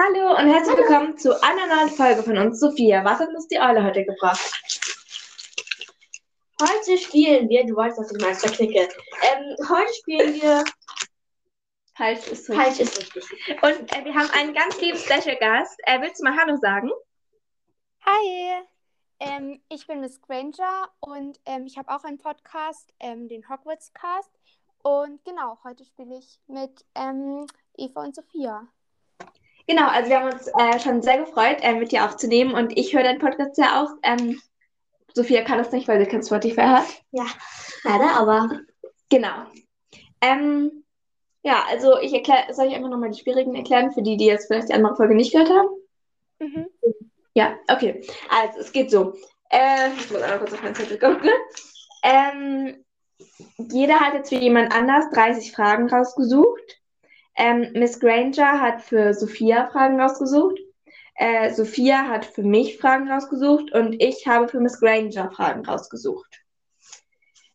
Hallo und herzlich willkommen zu einer neuen Folge von uns, Sophia. Was hat uns die Eule heute gebracht? Heute spielen wir, du weißt, was ich meine, verknicke. Ähm, heute spielen wir. Falsch ist Falsch ist richtig. Und äh, wir haben einen ganz lieben Special Gast. Äh, willst du mal Hallo sagen? Hi, ähm, ich bin Miss Granger und ähm, ich habe auch einen Podcast, ähm, den Hogwarts Cast. Und genau, heute spiele ich mit ähm, Eva und Sophia. Genau, also wir haben uns äh, schon sehr gefreut, äh, mit dir aufzunehmen und ich höre deinen Podcast ja auch. Ähm, Sophia kann das nicht, weil sie kein Spotify hat. Ja, leider, aber. Genau. Ähm, ja, also ich erkläre, soll ich einfach nochmal die schwierigen erklären, für die, die jetzt vielleicht die andere Folge nicht gehört haben? Mhm. Ja, okay. Also, es geht so. Äh, ich muss einmal kurz auf meinen Zettel gucken. Ähm, jeder hat jetzt für jemand anders 30 Fragen rausgesucht. Ähm, Miss Granger hat für Sophia Fragen rausgesucht. Äh, Sophia hat für mich Fragen rausgesucht und ich habe für Miss Granger Fragen rausgesucht.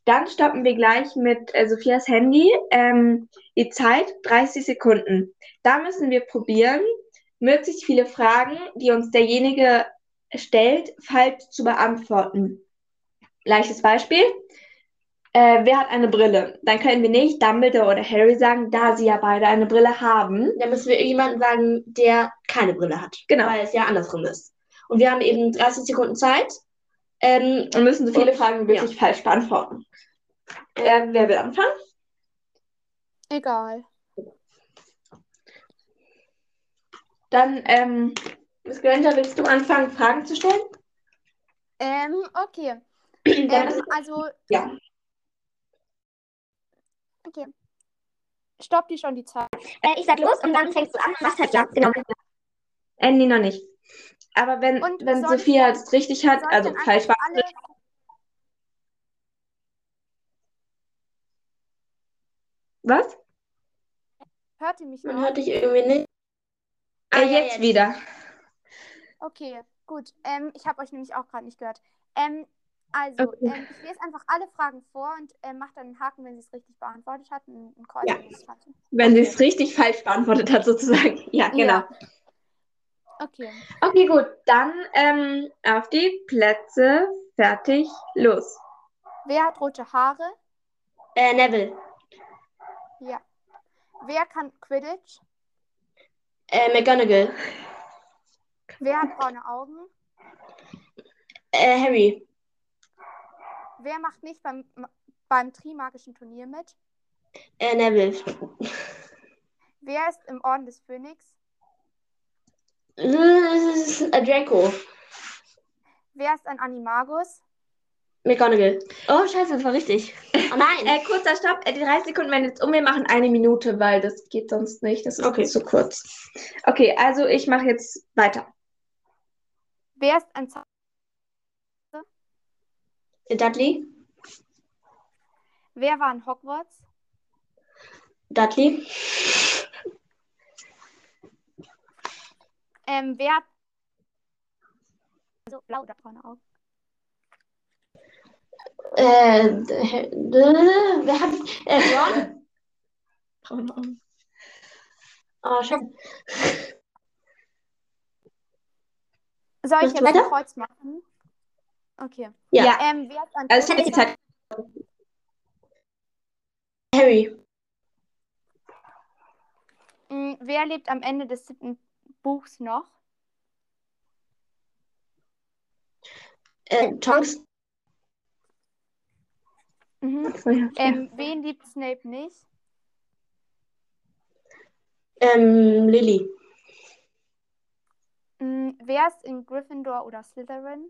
Dann stoppen wir gleich mit äh, Sophias Handy. Ähm, die Zeit 30 Sekunden. Da müssen wir probieren, möglichst viele Fragen, die uns derjenige stellt, falsch zu beantworten. Gleiches Beispiel. Äh, wer hat eine Brille? Dann können wir nicht Dumbledore oder Harry sagen, da sie ja beide eine Brille haben. Dann müssen wir jemanden sagen, der keine Brille hat. Genau. Weil es ja andersrum ist. Und wir haben eben 30 Sekunden Zeit. Ähm, Und müssen so viele Und- Fragen wie möglich falsch beantworten. Äh, wer will anfangen? Egal. Dann, ähm, Miss Granger, willst du anfangen, Fragen zu stellen? Ähm, okay. Ähm, also, ja. Okay. Stopp die schon die Zeit. Äh, ich sag los und dann fängst du an und machst halt ja, genau. Äh, nee, noch nicht. Aber wenn, Und wenn Sophia dann- es richtig hat, also falsch war, alle... was? Hört ihr mich man noch? hört dich irgendwie nicht. Äh, Ah, ja, jetzt jetzt. wieder. Okay, gut. Ähm, ich habe euch nämlich auch gerade nicht gehört. Ähm, also, Okay. ähm, ich lese einfach alle Fragen vor und ähm, mache dann einen Haken, wenn sie es richtig beantwortet hat und ein Kreuz, Ja. wenn sie es hatte. Wenn sie es richtig falsch beantwortet hat, sozusagen. Ja, genau. Ja. Okay. Okay, gut. Dann ähm, auf die Plätze. Fertig. Los. Wer hat rote Haare? Äh, Neville. Ja. Wer kann Quidditch? Äh, McGonagall. Wer hat braune Augen? Äh, Harry. Wer macht nicht beim, beim Trimagischen Turnier mit? Äh, Neville. Wer ist im Orden des Phönix? Äh, Draco. Wer ist ein Animagus? McGonagall. Oh, scheiße, das war richtig. Oh nein. Äh, kurzer Stopp. Äh, die 30 Sekunden werden jetzt um. Wir machen eine Minute, weil das geht sonst nicht. Das ist Okay. zu kurz. Okay, also ich mache jetzt weiter. Wer ist ein Zauberer? Dudley. Wer war in Hogwarts? Dudley. Ähm, wer hat also blau oder braune Augen? Äh, wer hat. Äh, Ron? Oh, scheiße. Soll ich jetzt ein? Kreuz machen? Okay. Ja. Ähm, wer ist Also ich die Zeit. Harry. Mm, Wer lebt am Ende des siebten Buchs noch? Äh, Tonks. Mhm. Ja. Ähm, wen liebt Snape nicht? Ähm, Lily. Mm, Wer ist in Gryffindor oder Slytherin?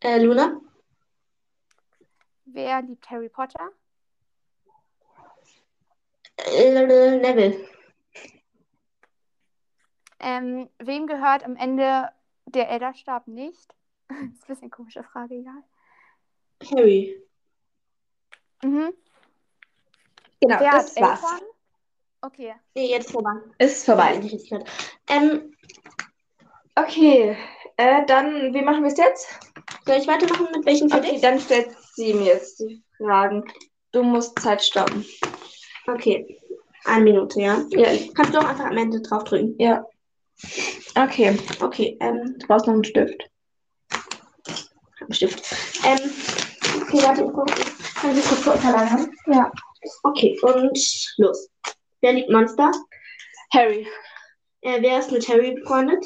Äh, Luna. Wer liebt Harry Potter? Äh, Neville. Ähm, wem gehört am Ende der Elderstab nicht? das ist ein bisschen eine komische Frage, egal. Harry. Mhm. Genau, Wer das war's. Eltern? Okay. Nee, jetzt vorbei. Ist vorbei. Nicht richtig gehört. Ähm, Okay, äh, dann, wie machen wir es jetzt? soll ich weitermachen mit welchen für Okay, dich? dann stellt sie mir jetzt die Fragen. Du musst Zeit stoppen. Okay. Eine Minute, ja? Ja. Kannst du auch einfach am Ende draufdrücken. Ja. Okay. Okay, ähm, Du brauchst noch einen Stift. Stift. Ähm, okay, warte, ich gucke. Kann ich kurz Unterlagen haben? Ja. Okay, und los. Wer liebt Monster? Harry. Äh, wer ist mit Harry befreundet?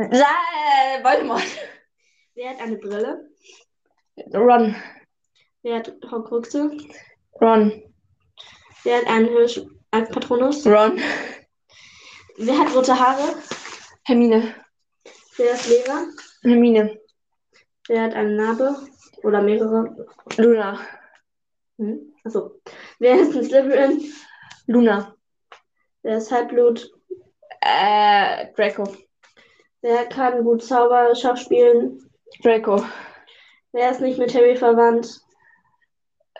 Äh, Voldemort. Wer hat eine Brille? Ron. Wer hat Horcruxe? Ron. Wer hat einen Hirsch als Patronus? Ron. Wer hat rote Haare? Hermine. Wer ist Lehrer? Hermine. Wer hat eine Narbe? Oder mehrere? Luna. Hm? Achso. Wer ist ein Slytherin? Luna. Wer ist Halbblut? Äh, Draco. Wer kann gut Zauberschach spielen? Draco. Wer ist nicht mit Harry verwandt?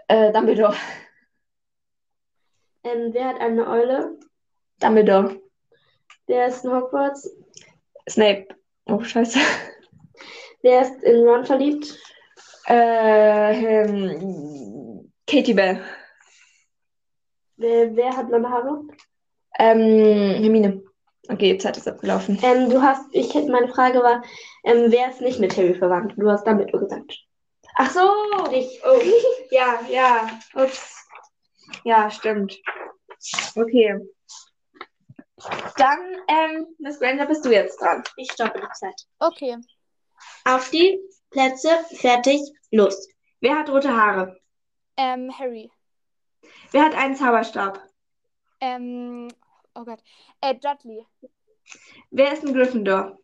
Äh, Dumbledore. Ähm, wer hat eine Eule? Dumbledore. Wer ist in Hogwarts? Snape. Oh, scheiße. Wer ist in Ron verliebt? Äh, ähm, Katie Bell. Wer, wer hat blonde Haare? Ähm, Hermine. Okay, Zeit ist abgelaufen. Ähm, du hast, ich hätte, meine Frage war, ähm, wer ist nicht mit Harry verwandt? Du hast damit gesagt. Ach so. Dich. Oh, ja, ja. Ups. Ja, stimmt. Okay. Dann, ähm, Miss Granger, bist du jetzt dran. Ich stoppe die Zeit. Okay. Auf die Plätze, fertig, los. Wer hat rote Haare? Ähm, Harry. Wer hat einen Zauberstab? Ähm, oh Gott. Äh, Dudley. Wer ist ein Gryffindor?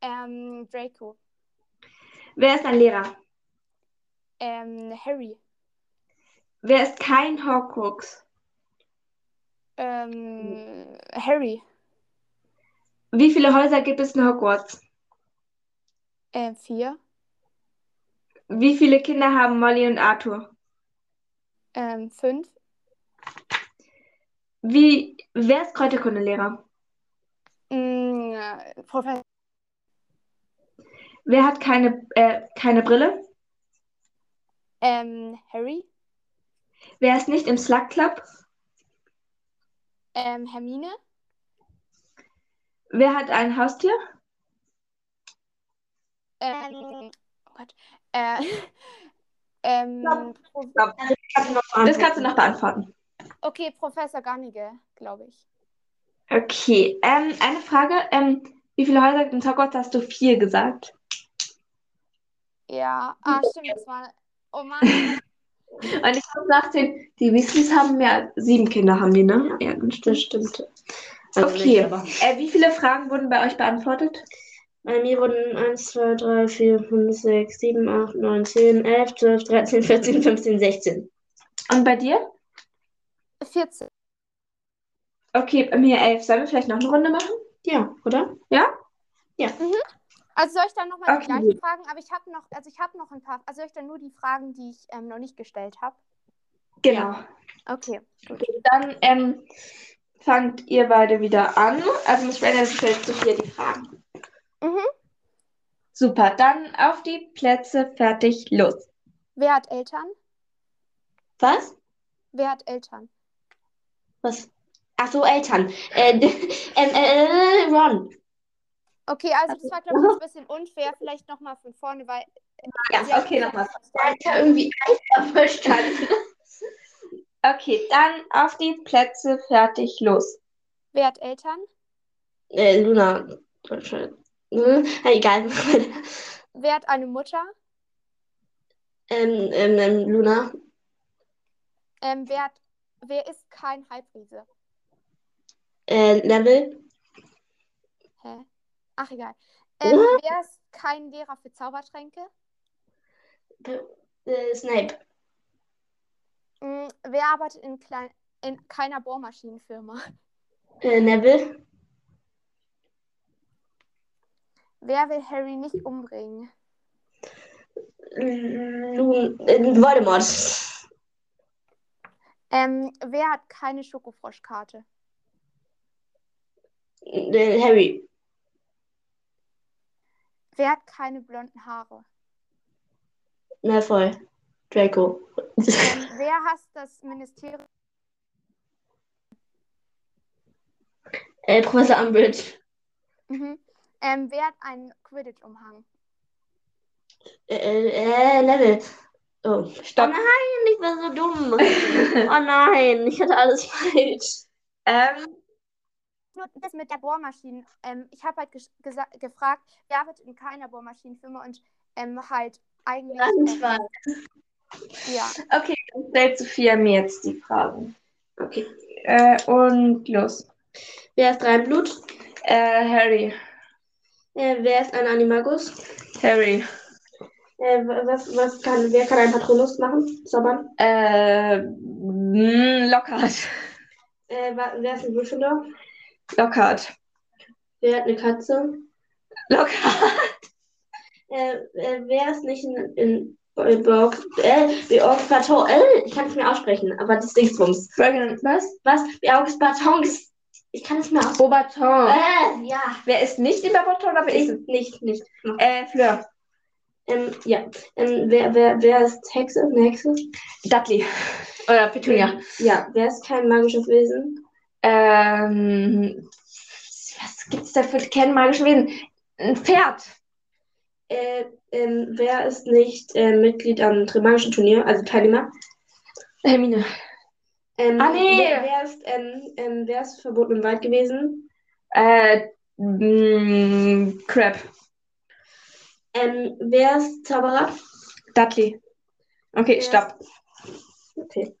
Ähm, Draco. Wer ist ein Lehrer? Ähm, Harry. Wer ist kein Horcrux? Ähm, Harry. Wie viele Häuser gibt es in Hogwarts? Ähm, vier. Wie viele Kinder haben Molly und Arthur? Ähm, fünf. Wie, wer ist Kräuterkundelehrer? Mm, Professor. Wer hat keine, äh, keine Brille? Ähm, Harry. Wer ist nicht im Slug Club? Ähm, Hermine. Wer hat ein Haustier? Ähm, oh Gott. Äh, ähm, Das kannst du noch beantworten. Okay, Professor Garnige, glaube ich. Okay, ähm, eine Frage. Ähm, wie viele Häuser gibt es in Hogwarts? Hast du vier gesagt. Ja, ah, stimmt, das war. Oh Mann. Und ich habe nachdem, die Weasleys haben ja sieben Kinder, haben die, ne? Ja, das Das stimmt. stimmt. Okay. nicht, aber- Äh, wie viele Fragen wurden bei euch beantwortet? Bei mir wurden 1, 2, 3, 4, 5, 6, 7, 8, 9, 10, 11, 12, 13, 14, 15, 16. Und bei dir? 14. Okay, bei mir elf. Sollen wir vielleicht noch eine Runde machen? Ja, oder? Also soll ich dann nochmal die Okay. gleichen Fragen, aber ich habe noch, also ich habe noch ein paar, also soll ich dann nur die Fragen, die ich ähm, noch nicht gestellt habe? Genau. Okay. Dann ähm, fangt ihr beide wieder an. Also Miss Renner stellt zu vier die Fragen. Mhm. Super, dann auf die Plätze, fertig, los. Wer hat Eltern? Was? Wer hat Eltern? Was? Ach so, Eltern. Äh, ähm, äh, Ron. Okay, also das war, glaube ich, ein bisschen unfair. Vielleicht nochmal von vorne, weil. Ja, Sie haben okay, nochmal. Ich habe irgendwie Alter verstanden. Okay, dann auf die Plätze, fertig, los. Wer hat Eltern? Äh, Luna. Hm, egal. Wer hat eine Mutter? ähm, ähm, ähm, Luna. Ähm, wer, hat, wer ist kein Halbriese? Äh, Neville. Hä? Ach, egal. Ähm, What? wer ist kein Lehrer für Zaubertränke? Äh, Snape. Mm, wer arbeitet in, klein, in keiner Bohrmaschinenfirma? Äh, Neville. Wer will Harry nicht umbringen? Lun äh, Voldemort. Ähm, wer hat keine Schokofroschkarte? Harry. Wer hat keine blonden Haare? Malfoy. Draco. Ähm, wer hasst das Ministerium? Äh, Professor Umbridge. Mhm. Ähm, wer hat einen Quidditch-Umhang? Äh, äh, äh Level. Oh. Stopp. Oh nein, ich war so dumm. oh nein, ich hatte alles falsch. Ähm, Nur das mit der Bohrmaschine. Ähm, ich habe halt gefragt, wer arbeitet in keiner Bohrmaschinenfirma und ähm, halt eigentlich. Ganz Ähm, falsch. ja. okay, dann stellt Sophia mir jetzt die Fragen. Okay. Äh, und los. Wer ist Reinblut? Äh, Harry. Äh, wer ist ein Animagus? Harry. Äh, was, was kann, wer kann ein Patronus machen? Zaubern? Äh, mh, Lockhart. Äh, wer ist ein Gryffindor? Lockhart. Wer hat eine Katze? Lockhart. Äh, äh, wer ist nicht in, in, in Borg, äh, äh, ich kann es mir aussprechen, aber das Dingsbums. Was? Was? Batons. Ich kann es mir aussprechen. Beaubaton. Äh, ja. Wer ist nicht in Beaubaton oder wer ist Nicht, nicht, nicht. Äh, Fleur. Ähm, ja. Ähm, wer, wer, wer ist Hexe? Eine Hexe? Dudley. Oder Petunia. Ja. Wer ist kein magisches Wesen? Ähm, was gibt's da für kein magische Wesen? Ein Pferd. Äh, ähm, wer ist nicht äh, Mitglied am magischen Turnier, also Teilnehmer? Hermine. Ähm, Ah, nee. Wer, wer ist, ähm, ähm, wer ist verboten im Wald gewesen? Äh, mh, Crab. Ähm, wer ist Zauberer? Dudley. Okay, Wer stopp. Okay.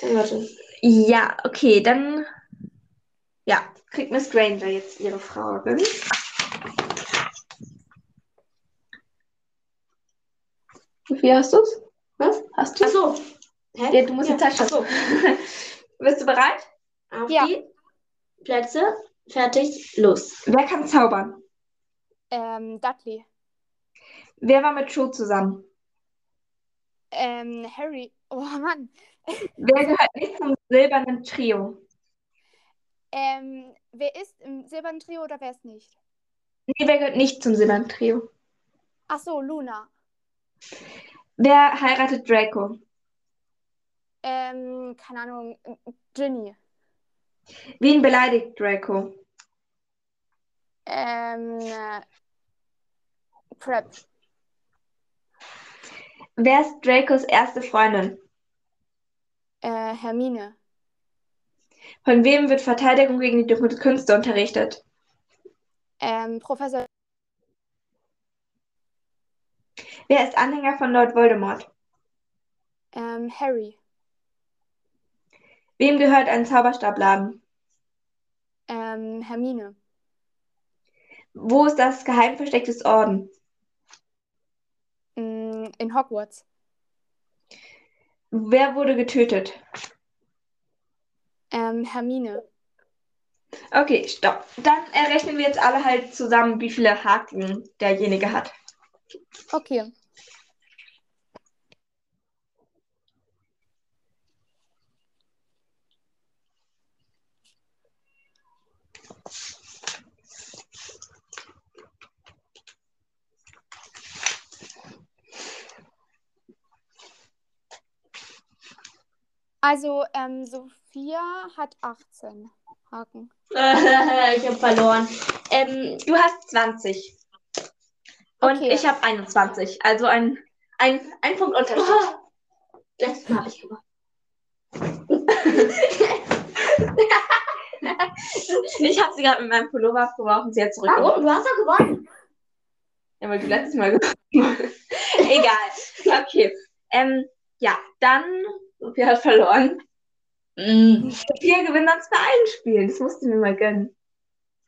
Äh, Warte. Ja, okay, dann. Ja, kriegt Miss Granger jetzt ihre Fragen. Wie viel hast du's? Was? Hast du? Achso. Hä? Ja, du musst die Zeit Achso. Bist du bereit? Auf Ja. die Plätze. Fertig. Los. Wer kann zaubern? Ähm, Dudley. Wer war mit Cho zusammen? Ähm, Harry. Oh Mann. Wer gehört nicht zum silbernen Trio? Ähm, wer ist im silbernen Trio oder wer ist nicht? Nee, wer gehört nicht zum silbernen Trio? Ach so, Luna. Wer heiratet Draco? Ähm, keine Ahnung, Ginny. Wen beleidigt Draco? Ähm, äh, Prep. Wer ist Dracos erste Freundin? Äh, Hermine. Von wem wird Verteidigung gegen die dunklen Künste unterrichtet? Ähm, Professor. Wer ist Anhänger von Lord Voldemort? Ähm, Harry. Wem gehört ein Zauberstabladen? Ähm, Hermine. Wo ist das Geheimversteck des Orden? In Hogwarts. Wer wurde getötet? Ähm, Hermine. Okay, stopp. Dann errechnen wir jetzt alle halt zusammen, wie viele Haken derjenige hat. Okay. Also, ähm, Sophia hat 18 Haken. ich habe verloren. Ähm, Du hast 20. Und Okay. ich habe 21. Also ein, ein, ein Punkt Unterschied. letztes Mal habe ich gewonnen. Ich habe sie gerade mit meinem Pullover abgeworfen, sie hat zurückgeworfen. Warum? Du hast doch gewonnen. Ja, weil du letztes Mal gewonnen hast. Egal. Okay. Ähm, ja, dann, Sophia hat verloren. Mm. Sophia gewinnt dann bei allen Spielen. Das musst du mir mal gönnen.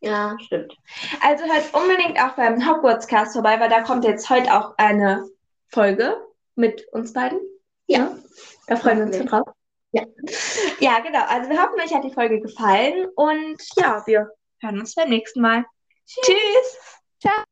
Ja, stimmt. Also hört unbedingt auch beim Hogwarts Cast vorbei, weil da kommt jetzt heute auch eine Folge mit uns beiden. Ja. Da freuen wir uns schon drauf. Ja. Ja, genau. Also wir hoffen, euch hat die Folge gefallen und ja, wir hören uns beim nächsten Mal. Tschüss. Ciao.